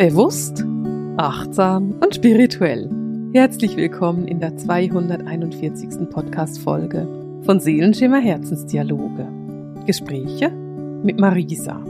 Bewusst, achtsam und spirituell. Herzlich willkommen in der 241. Podcast-Folge von Seelenschimmer Herzensdialoge. Gespräche mit Marisa.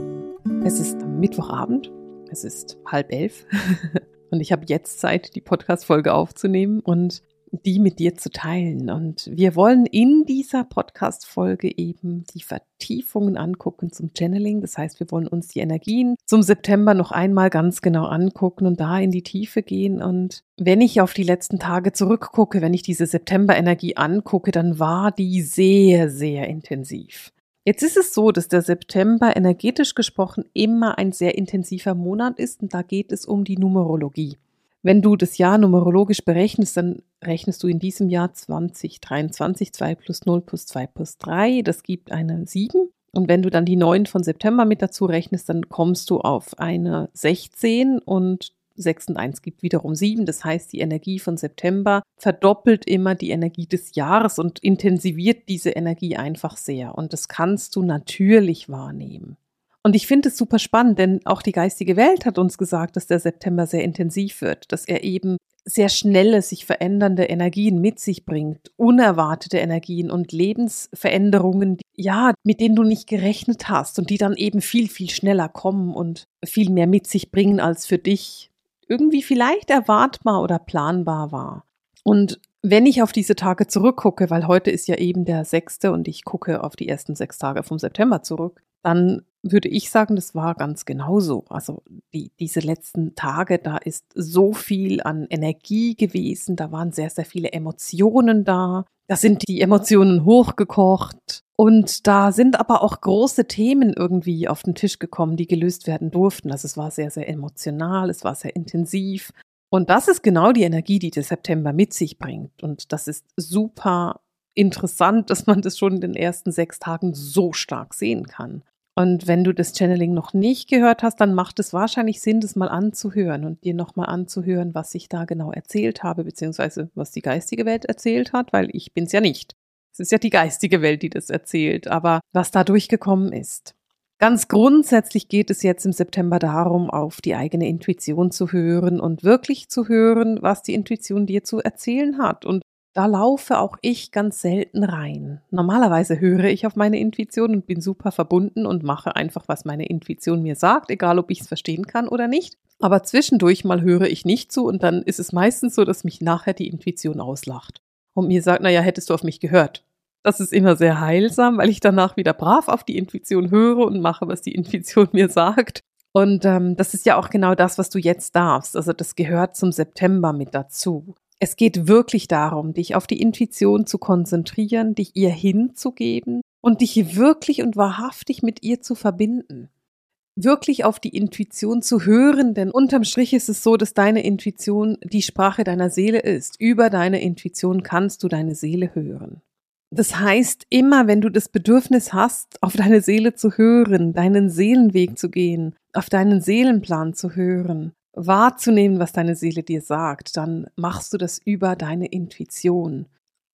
Es ist Mittwochabend, es ist halb elf und ich habe jetzt Zeit, die Podcast-Folge aufzunehmen und die mit dir zu teilen. Und wir wollen in dieser Podcast-Folge eben die Vertiefungen angucken zum Channeling. Das heißt, wir wollen uns die Energien zum September noch einmal ganz genau angucken und da in die Tiefe gehen. Und wenn ich auf die letzten Tage zurückgucke, wenn ich diese September-Energie angucke, dann war die sehr, sehr intensiv. Jetzt ist es so, dass der September energetisch gesprochen immer ein sehr intensiver Monat ist und da geht es um die Numerologie. Wenn du das Jahr numerologisch berechnest, dann rechnest du in diesem Jahr 2023 2 plus 0 plus 2 plus 3. Das gibt eine 7. Und wenn du dann die 9 von September mit dazu rechnest, dann kommst du auf eine 16 und 6 und 1 gibt wiederum 7. Das heißt, die Energie von September verdoppelt immer die Energie des Jahres und intensiviert diese Energie einfach sehr. Und das kannst du natürlich wahrnehmen. Und ich finde es super spannend, denn auch die geistige Welt hat uns gesagt, dass der September sehr intensiv wird, dass er eben sehr schnelle, sich verändernde Energien mit sich bringt, unerwartete Energien und Lebensveränderungen, ja, mit denen du nicht gerechnet hast und die dann eben viel, viel schneller kommen und viel mehr mit sich bringen, als für dich irgendwie vielleicht erwartbar oder planbar war. Und wenn ich auf diese Tage zurückgucke, weil heute ist ja eben der sechste und ich gucke auf die ersten sechs Tage vom September zurück, dann würde ich sagen, das war ganz genauso. Also die, diese letzten Tage, da ist so viel an Energie gewesen, da waren sehr, sehr viele Emotionen da. Da sind die Emotionen hochgekocht. Und da sind aber auch große Themen irgendwie auf den Tisch gekommen, die gelöst werden durften. Also es war sehr, sehr emotional, es war sehr intensiv. Und das ist genau die Energie, die der September mit sich bringt. Und das ist super interessant, dass man das schon in den ersten sechs Tagen so stark sehen kann. Und wenn du das Channeling noch nicht gehört hast, dann macht es wahrscheinlich Sinn, das mal anzuhören und dir nochmal anzuhören, was ich da genau erzählt habe, beziehungsweise was die geistige Welt erzählt hat, weil ich bin's ja nicht. Es ist ja die geistige Welt, die das erzählt, aber was da durchgekommen ist. Ganz grundsätzlich geht es jetzt im September darum, auf die eigene Intuition zu hören und wirklich zu hören, was die Intuition dir zu erzählen hat und da laufe auch ich ganz selten rein. Normalerweise höre ich auf meine Intuition und bin super verbunden und mache einfach, was meine Intuition mir sagt, egal ob ich es verstehen kann oder nicht. Aber zwischendurch mal höre ich nicht zu und dann ist es meistens so, dass mich nachher die Intuition auslacht und mir sagt, naja, hättest du auf mich gehört. Das ist immer sehr heilsam, weil ich danach wieder brav auf die Intuition höre und mache, was die Intuition mir sagt. Und ähm, das ist ja auch genau das, was du jetzt darfst. Also das gehört zum September mit dazu. Es geht wirklich darum, dich auf die Intuition zu konzentrieren, dich ihr hinzugeben und dich wirklich und wahrhaftig mit ihr zu verbinden. Wirklich auf die Intuition zu hören, denn unterm Strich ist es so, dass deine Intuition die Sprache deiner Seele ist. Über deine Intuition kannst du deine Seele hören. Das heißt, immer wenn du das Bedürfnis hast, auf deine Seele zu hören, deinen Seelenweg zu gehen, auf deinen Seelenplan zu hören, wahrzunehmen, was deine Seele dir sagt, dann machst du das über deine Intuition.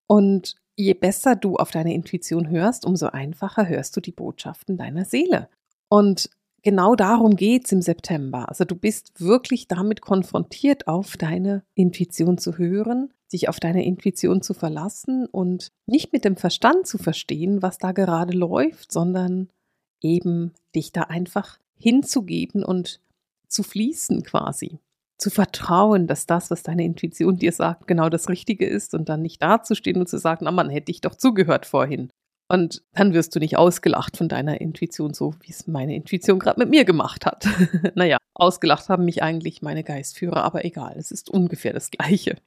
Und je besser du auf deine Intuition hörst, umso einfacher hörst du die Botschaften deiner Seele. Und genau darum geht's im September. Also du bist wirklich damit konfrontiert, auf deine Intuition zu hören, dich auf deine Intuition zu verlassen und nicht mit dem Verstand zu verstehen, was da gerade läuft, sondern eben dich da einfach hinzugeben und zu fließen quasi. Zu vertrauen, dass das, was deine Intuition dir sagt, genau das Richtige ist und dann nicht dazustehen und zu sagen, na man hätte ich doch zugehört vorhin. Und dann wirst du nicht ausgelacht von deiner Intuition, so wie es meine Intuition gerade mit mir gemacht hat. naja, ausgelacht haben mich eigentlich meine Geistführer, aber egal, es ist ungefähr das Gleiche.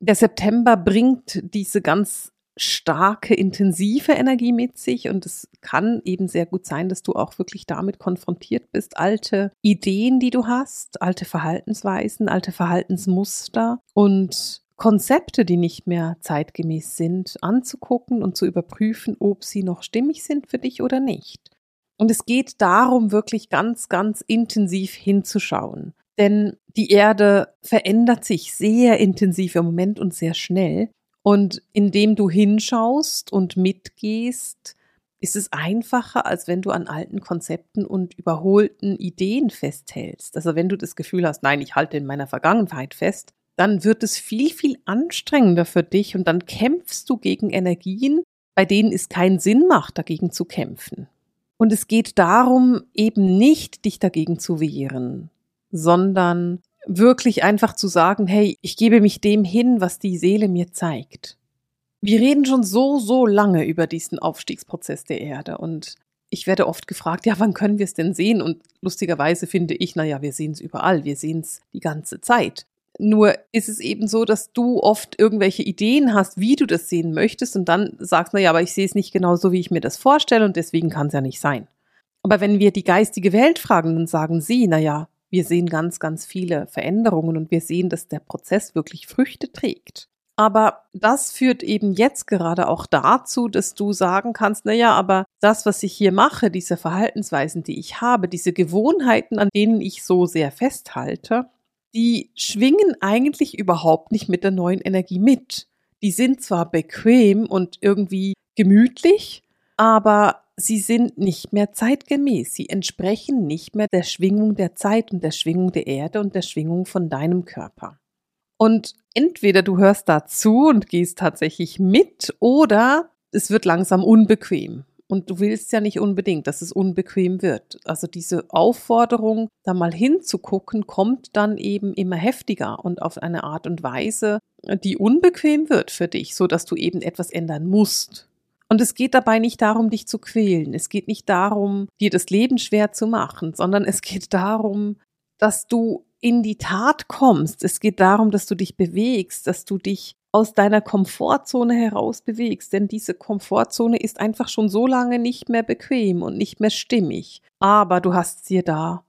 Der September bringt diese ganz starke, intensive Energie mit sich und es kann eben sehr gut sein, dass du auch wirklich damit konfrontiert bist, alte Ideen, die du hast, alte Verhaltensweisen, alte Verhaltensmuster und Konzepte, die nicht mehr zeitgemäß sind, anzugucken und zu überprüfen, ob sie noch stimmig sind für dich oder nicht. Und es geht darum, wirklich ganz, ganz intensiv hinzuschauen. Denn die Erde verändert sich sehr intensiv im Moment und sehr schnell. Und indem du hinschaust und mitgehst, ist es einfacher, als wenn du an alten Konzepten und überholten Ideen festhältst. Also wenn du das Gefühl hast, nein, ich halte in meiner Vergangenheit fest, dann wird es viel, viel anstrengender für dich und dann kämpfst du gegen Energien, bei denen es keinen Sinn macht, dagegen zu kämpfen. Und es geht darum, eben nicht dich dagegen zu wehren, sondern wirklich einfach zu sagen, hey, ich gebe mich dem hin, was die Seele mir zeigt. Wir reden schon so, so lange über diesen Aufstiegsprozess der Erde und ich werde oft gefragt, ja, wann können wir es denn sehen? Und lustigerweise finde ich, naja, wir sehen es überall, wir sehen es die ganze Zeit. Nur ist es eben so, dass du oft irgendwelche Ideen hast, wie du das sehen möchtest und dann sagst, na ja, aber ich sehe es nicht genau so, wie ich mir das vorstelle und deswegen kann es ja nicht sein. Aber wenn wir die geistige Welt fragen, dann sagen sie, na ja, wir sehen ganz, ganz viele Veränderungen und wir sehen, dass der Prozess wirklich Früchte trägt. Aber das führt eben jetzt gerade auch dazu, dass du sagen kannst, na ja, aber das, was ich hier mache, diese Verhaltensweisen, die ich habe, diese Gewohnheiten, an denen ich so sehr festhalte, die schwingen eigentlich überhaupt nicht mit der neuen Energie mit. Die sind zwar bequem und irgendwie gemütlich, aber sie sind nicht mehr zeitgemäß. Sie entsprechen nicht mehr der Schwingung der Zeit und der Schwingung der Erde und der Schwingung von deinem Körper. Und entweder du hörst dazu und gehst tatsächlich mit oder es wird langsam unbequem. Und du willst ja nicht unbedingt, dass es unbequem wird. Also diese Aufforderung, da mal hinzugucken, kommt dann eben immer heftiger und auf eine Art und Weise, die unbequem wird für dich, so dass du eben etwas ändern musst. Und es geht dabei nicht darum, dich zu quälen. Es geht nicht darum, dir das Leben schwer zu machen, sondern es geht darum, dass du in die Tat kommst. Es geht darum, dass du dich bewegst, dass du dich aus deiner Komfortzone heraus bewegst, denn diese Komfortzone ist einfach schon so lange nicht mehr bequem und nicht mehr stimmig. Aber du hast sie da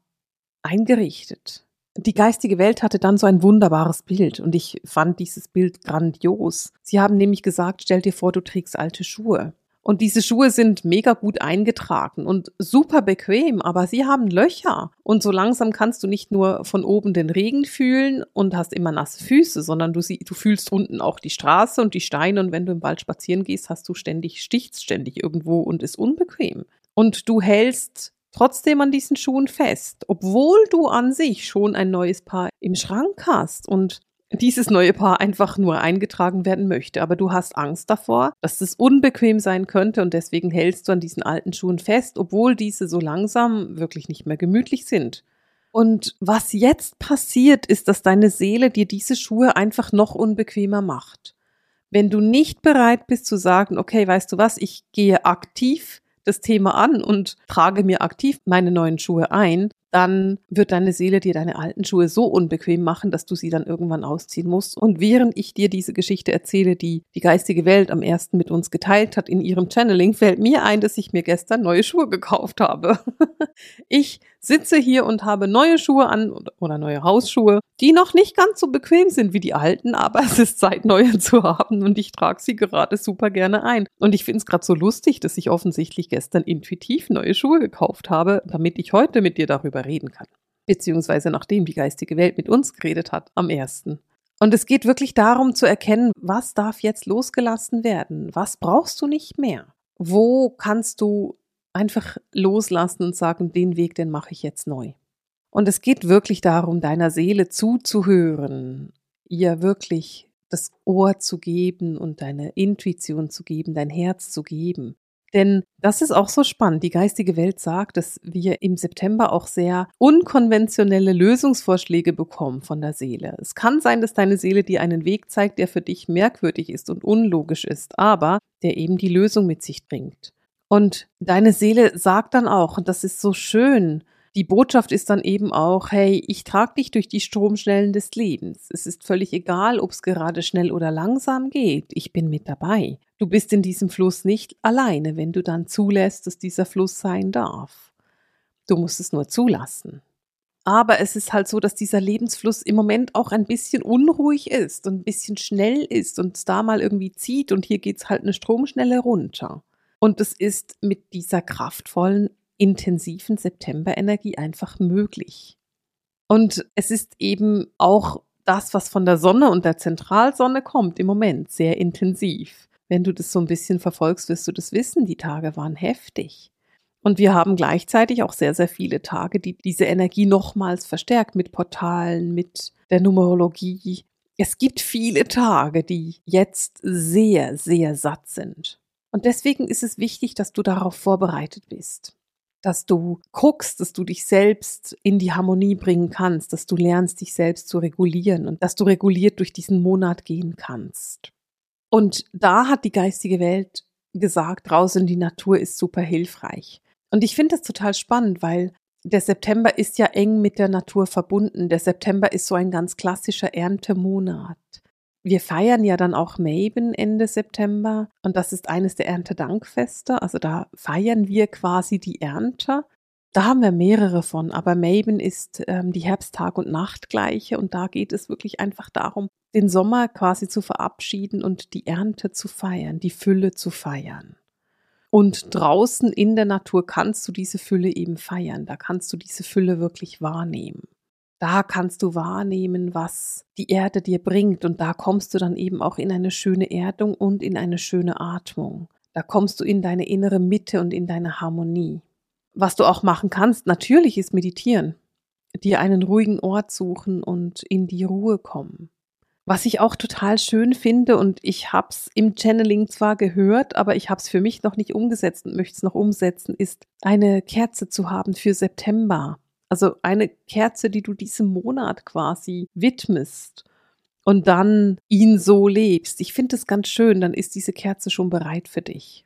eingerichtet. Die geistige Welt hatte dann so ein wunderbares Bild und ich fand dieses Bild grandios. Sie haben nämlich gesagt, stell dir vor, du trägst alte Schuhe. Und diese Schuhe sind mega gut eingetragen und super bequem, aber sie haben Löcher. Und so langsam kannst du nicht nur von oben den Regen fühlen und hast immer nasse Füße, sondern du, sie, du fühlst unten auch die Straße und die Steine. Und wenn du im Wald spazieren gehst, hast du ständig, stichst ständig irgendwo und ist unbequem. Und du hältst trotzdem an diesen Schuhen fest, obwohl du an sich schon ein neues Paar im Schrank hast und dieses neue Paar einfach nur eingetragen werden möchte. Aber du hast Angst davor, dass es unbequem sein könnte und deswegen hältst du an diesen alten Schuhen fest, obwohl diese so langsam wirklich nicht mehr gemütlich sind. Und was jetzt passiert, ist, dass deine Seele dir diese Schuhe einfach noch unbequemer macht. Wenn du nicht bereit bist zu sagen, okay, weißt du was, ich gehe aktiv das Thema an und trage mir aktiv meine neuen Schuhe ein, dann wird deine Seele dir deine alten Schuhe so unbequem machen, dass du sie dann irgendwann ausziehen musst. Und während ich dir diese Geschichte erzähle, die die geistige Welt am ersten mit uns geteilt hat in ihrem Channeling, fällt mir ein, dass ich mir gestern neue Schuhe gekauft habe. ich sitze hier und habe neue Schuhe an oder neue Hausschuhe, die noch nicht ganz so bequem sind wie die alten, aber es ist Zeit, neue zu haben und ich trage sie gerade super gerne ein. Und ich finde es gerade so lustig, dass ich offensichtlich gestern intuitiv neue Schuhe gekauft habe, damit ich heute mit dir darüber reden kann. Beziehungsweise nachdem die geistige Welt mit uns geredet hat am ersten. Und es geht wirklich darum zu erkennen, was darf jetzt losgelassen werden? Was brauchst du nicht mehr? Wo kannst du einfach loslassen und sagen, den Weg, den mache ich jetzt neu. Und es geht wirklich darum, deiner Seele zuzuhören, ihr wirklich das Ohr zu geben und deine Intuition zu geben, dein Herz zu geben. Denn das ist auch so spannend. Die geistige Welt sagt, dass wir im September auch sehr unkonventionelle Lösungsvorschläge bekommen von der Seele. Es kann sein, dass deine Seele dir einen Weg zeigt, der für dich merkwürdig ist und unlogisch ist, aber der eben die Lösung mit sich bringt. Und deine Seele sagt dann auch, und das ist so schön, die Botschaft ist dann eben auch, hey, ich trage dich durch die Stromschnellen des Lebens. Es ist völlig egal, ob es gerade schnell oder langsam geht. Ich bin mit dabei. Du bist in diesem Fluss nicht alleine, wenn du dann zulässt, dass dieser Fluss sein darf. Du musst es nur zulassen. Aber es ist halt so, dass dieser Lebensfluss im Moment auch ein bisschen unruhig ist und ein bisschen schnell ist und es da mal irgendwie zieht und hier geht's halt eine Stromschnelle runter. Und es ist mit dieser kraftvollen, intensiven Septemberenergie einfach möglich. Und es ist eben auch das, was von der Sonne und der Zentralsonne kommt im Moment, sehr intensiv. Wenn du das so ein bisschen verfolgst, wirst du das wissen. Die Tage waren heftig. Und wir haben gleichzeitig auch sehr, sehr viele Tage, die diese Energie nochmals verstärkt mit Portalen, mit der Numerologie. Es gibt viele Tage, die jetzt sehr, sehr satt sind. Und deswegen ist es wichtig, dass du darauf vorbereitet bist. Dass du guckst, dass du dich selbst in die Harmonie bringen kannst, dass du lernst, dich selbst zu regulieren und dass du reguliert durch diesen Monat gehen kannst. Und da hat die geistige Welt gesagt, draußen die Natur ist super hilfreich. Und ich finde das total spannend, weil der September ist ja eng mit der Natur verbunden. Der September ist so ein ganz klassischer Erntemonat. Wir feiern ja dann auch Maven Ende September und das ist eines der Erntedankfeste. Also da feiern wir quasi die Ernte. Da haben wir mehrere von, aber Maven ist ähm, die Herbsttag- und Nachtgleiche und da geht es wirklich einfach darum, den Sommer quasi zu verabschieden und die Ernte zu feiern, die Fülle zu feiern. Und draußen in der Natur kannst du diese Fülle eben feiern. Da kannst du diese Fülle wirklich wahrnehmen. Da kannst du wahrnehmen, was die Erde dir bringt. Und da kommst du dann eben auch in eine schöne Erdung und in eine schöne Atmung. Da kommst du in deine innere Mitte und in deine Harmonie. Was du auch machen kannst, natürlich ist meditieren. Dir einen ruhigen Ort suchen und in die Ruhe kommen. Was ich auch total schön finde und ich habe es im Channeling zwar gehört, aber ich habe es für mich noch nicht umgesetzt und möchte es noch umsetzen, ist eine Kerze zu haben für September. Also eine Kerze, die du diesem Monat quasi widmest und dann ihn so lebst. Ich finde es ganz schön, dann ist diese Kerze schon bereit für dich.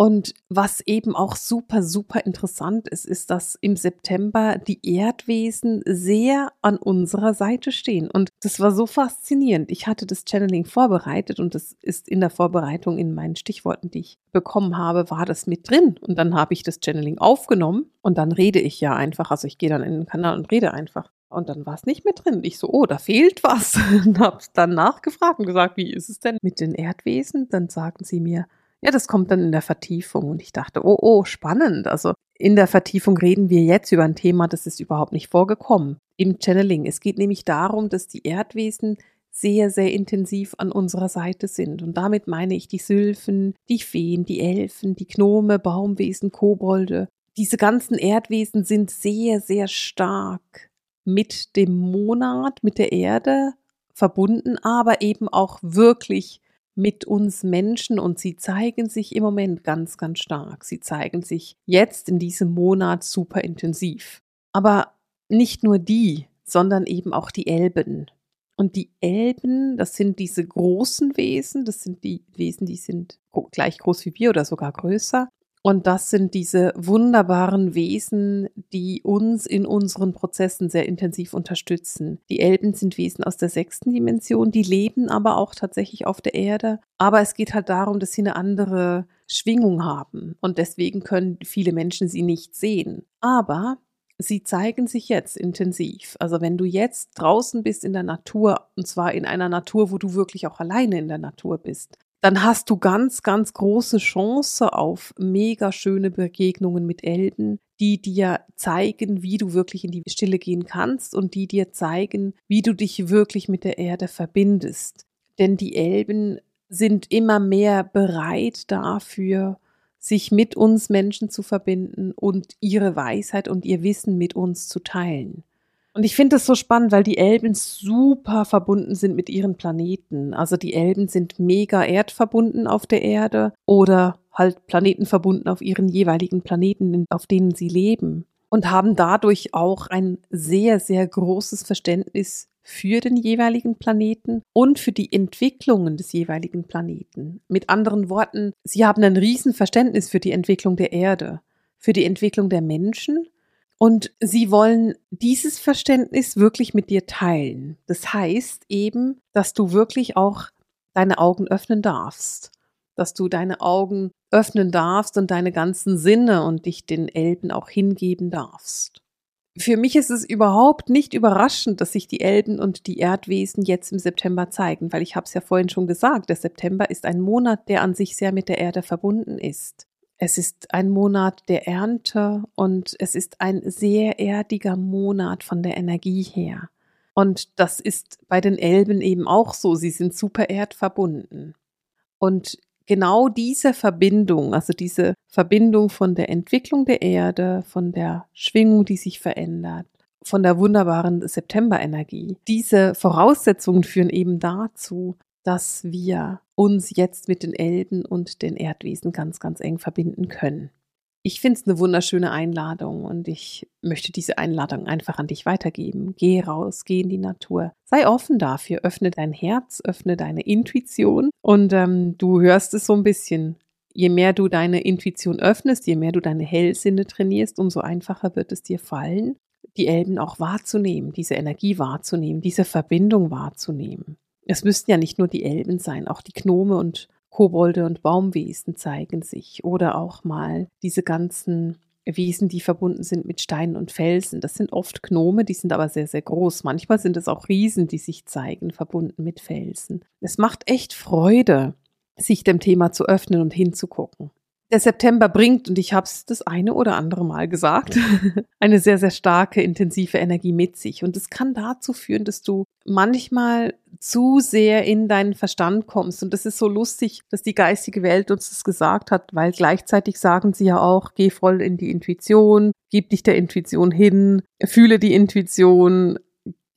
Und was eben auch super, super interessant ist, ist, dass im September die Erdwesen sehr an unserer Seite stehen. Und das war so faszinierend. Ich hatte das Channeling vorbereitet und das ist in der Vorbereitung in meinen Stichworten, die ich bekommen habe, war das mit drin. Und dann habe ich das Channeling aufgenommen und dann rede ich ja einfach. Also ich gehe dann in den Kanal und rede einfach. Und dann war es nicht mehr drin. Ich so, oh, da fehlt was. und habe dann nachgefragt und gesagt, wie ist es denn mit den Erdwesen? Dann sagten sie mir, ja, das kommt dann in der Vertiefung und ich dachte, oh, oh, spannend. Also in der Vertiefung reden wir jetzt über ein Thema, das ist überhaupt nicht vorgekommen im Channeling. Es geht nämlich darum, dass die Erdwesen sehr, sehr intensiv an unserer Seite sind. Und damit meine ich die Sylphen, die Feen, die Elfen, die Gnome, Baumwesen, Kobolde. Diese ganzen Erdwesen sind sehr, sehr stark mit dem Monat, mit der Erde verbunden, aber eben auch wirklich mit uns Menschen und sie zeigen sich im Moment ganz, ganz stark. Sie zeigen sich jetzt in diesem Monat super intensiv. Aber nicht nur die, sondern eben auch die Elben. Und die Elben, das sind diese großen Wesen, das sind die Wesen, die sind gleich groß wie wir oder sogar größer. Und das sind diese wunderbaren Wesen, die uns in unseren Prozessen sehr intensiv unterstützen. Die Elben sind Wesen aus der sechsten Dimension, die leben aber auch tatsächlich auf der Erde. Aber es geht halt darum, dass sie eine andere Schwingung haben. Und deswegen können viele Menschen sie nicht sehen. Aber sie zeigen sich jetzt intensiv. Also wenn du jetzt draußen bist in der Natur, und zwar in einer Natur, wo du wirklich auch alleine in der Natur bist, dann hast du ganz, ganz große Chance auf mega schöne Begegnungen mit Elben, die dir zeigen, wie du wirklich in die Stille gehen kannst und die dir zeigen, wie du dich wirklich mit der Erde verbindest. Denn die Elben sind immer mehr bereit dafür, sich mit uns Menschen zu verbinden und ihre Weisheit und ihr Wissen mit uns zu teilen. Und ich finde das so spannend, weil die Elben super verbunden sind mit ihren Planeten. Also die Elben sind mega erdverbunden auf der Erde oder halt Planeten verbunden auf ihren jeweiligen Planeten, auf denen sie leben. Und haben dadurch auch ein sehr, sehr großes Verständnis für den jeweiligen Planeten und für die Entwicklungen des jeweiligen Planeten. Mit anderen Worten, sie haben ein Riesenverständnis für die Entwicklung der Erde, für die Entwicklung der Menschen und sie wollen dieses Verständnis wirklich mit dir teilen. Das heißt eben, dass du wirklich auch deine Augen öffnen darfst, dass du deine Augen öffnen darfst und deine ganzen Sinne und dich den Elben auch hingeben darfst. Für mich ist es überhaupt nicht überraschend, dass sich die Elben und die Erdwesen jetzt im September zeigen, weil ich habe es ja vorhin schon gesagt, der September ist ein Monat, der an sich sehr mit der Erde verbunden ist. Es ist ein Monat der Ernte und es ist ein sehr erdiger Monat von der Energie her. Und das ist bei den Elben eben auch so. Sie sind super erdverbunden. Und genau diese Verbindung, also diese Verbindung von der Entwicklung der Erde, von der Schwingung, die sich verändert, von der wunderbaren Septemberenergie. Diese Voraussetzungen führen eben dazu, dass wir uns jetzt mit den Elben und den Erdwesen ganz, ganz eng verbinden können. Ich finde es eine wunderschöne Einladung und ich möchte diese Einladung einfach an dich weitergeben. Geh raus, geh in die Natur. Sei offen dafür, öffne dein Herz, öffne deine Intuition und ähm, du hörst es so ein bisschen. Je mehr du deine Intuition öffnest, je mehr du deine Hellsinne trainierst, umso einfacher wird es dir fallen, die Elben auch wahrzunehmen, diese Energie wahrzunehmen, diese Verbindung wahrzunehmen. Es müssten ja nicht nur die Elben sein, auch die Gnome und Kobolde und Baumwesen zeigen sich oder auch mal diese ganzen Wesen, die verbunden sind mit Steinen und Felsen. Das sind oft Gnome, die sind aber sehr, sehr groß. Manchmal sind es auch Riesen, die sich zeigen, verbunden mit Felsen. Es macht echt Freude, sich dem Thema zu öffnen und hinzugucken der September bringt, und ich habe es das eine oder andere Mal gesagt, eine sehr, sehr starke, intensive Energie mit sich. Und es kann dazu führen, dass du manchmal zu sehr in deinen Verstand kommst. Und das ist so lustig, dass die geistige Welt uns das gesagt hat, weil gleichzeitig sagen sie ja auch, geh voll in die Intuition, gib dich der Intuition hin, fühle die Intuition,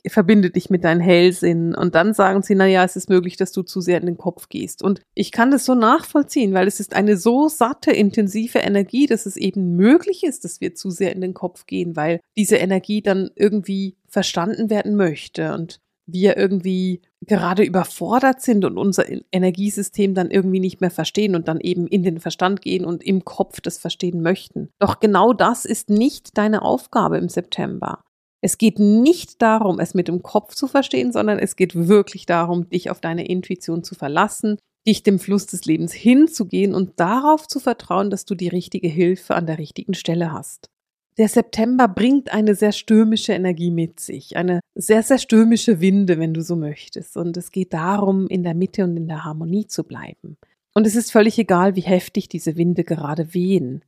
verbinde dich mit deinen Hellsinn und dann sagen sie, na ja, es ist möglich, dass du zu sehr in den Kopf gehst. Und ich kann das so nachvollziehen, weil es ist eine so satte, intensive Energie, dass es eben möglich ist, dass wir zu sehr in den Kopf gehen, weil diese Energie dann irgendwie verstanden werden möchte und wir irgendwie gerade überfordert sind und unser Energiesystem dann irgendwie nicht mehr verstehen und dann eben in den Verstand gehen und im Kopf das verstehen möchten. Doch genau das ist nicht deine Aufgabe im September. Es geht nicht darum, es mit dem Kopf zu verstehen, sondern es geht wirklich darum, dich auf deine Intuition zu verlassen, dich dem Fluss des Lebens hinzugehen und darauf zu vertrauen, dass du die richtige Hilfe an der richtigen Stelle hast. Der September bringt eine sehr stürmische Energie mit sich, eine sehr, sehr stürmische Winde, wenn du so möchtest. Und es geht darum, in der Mitte und in der Harmonie zu bleiben. Und es ist völlig egal, wie heftig diese Winde gerade wehen.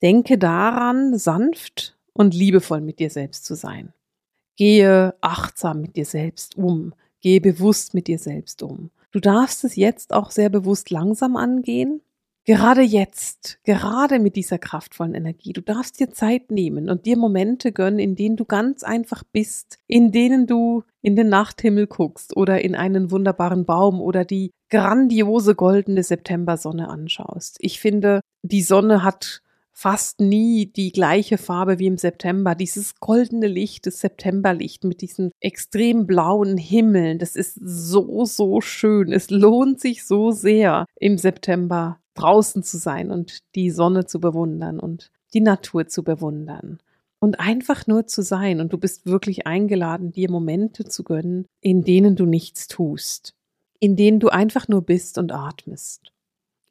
Denke daran, sanft und liebevoll mit dir selbst zu sein. Gehe achtsam mit dir selbst um. Gehe bewusst mit dir selbst um. Du darfst es jetzt auch sehr bewusst langsam angehen. Gerade jetzt, gerade mit dieser kraftvollen Energie, du darfst dir Zeit nehmen und dir Momente gönnen, in denen du ganz einfach bist, in denen du in den Nachthimmel guckst oder in einen wunderbaren Baum oder die grandiose goldene Septembersonne anschaust. Ich finde, die Sonne hat fast nie die gleiche Farbe wie im September. Dieses goldene Licht, das Septemberlicht mit diesen extrem blauen Himmeln, das ist so, so schön. Es lohnt sich so sehr, im September draußen zu sein und die Sonne zu bewundern und die Natur zu bewundern. Und einfach nur zu sein. Und du bist wirklich eingeladen, dir Momente zu gönnen, in denen du nichts tust. In denen du einfach nur bist und atmest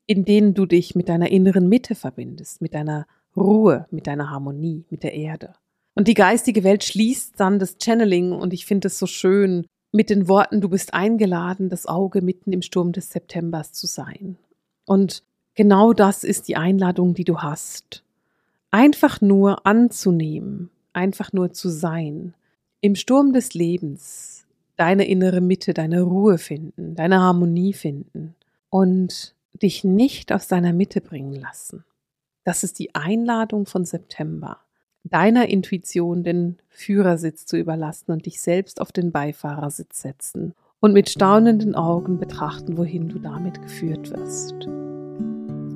in denen du dich mit deiner inneren Mitte verbindest, mit deiner Ruhe, mit deiner Harmonie, mit der Erde. Und die geistige Welt schließt dann das Channeling und ich finde es so schön mit den Worten, du bist eingeladen, das Auge mitten im Sturm des Septembers zu sein. Und genau das ist die Einladung, die du hast. Einfach nur anzunehmen, einfach nur zu sein, im Sturm des Lebens deine innere Mitte, deine Ruhe finden, deine Harmonie finden und dich nicht aus deiner Mitte bringen lassen. Das ist die Einladung von September, deiner Intuition den Führersitz zu überlassen und dich selbst auf den Beifahrersitz setzen und mit staunenden Augen betrachten, wohin du damit geführt wirst.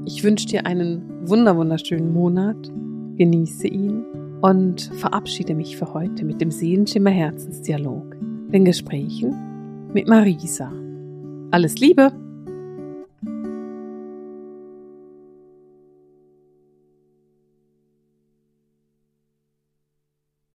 Ich wünsche dir einen wunderschönen Monat, genieße ihn und verabschiede mich für heute mit dem Seelenschimmer Herzensdialog, den Gesprächen mit Marisa. Alles Liebe!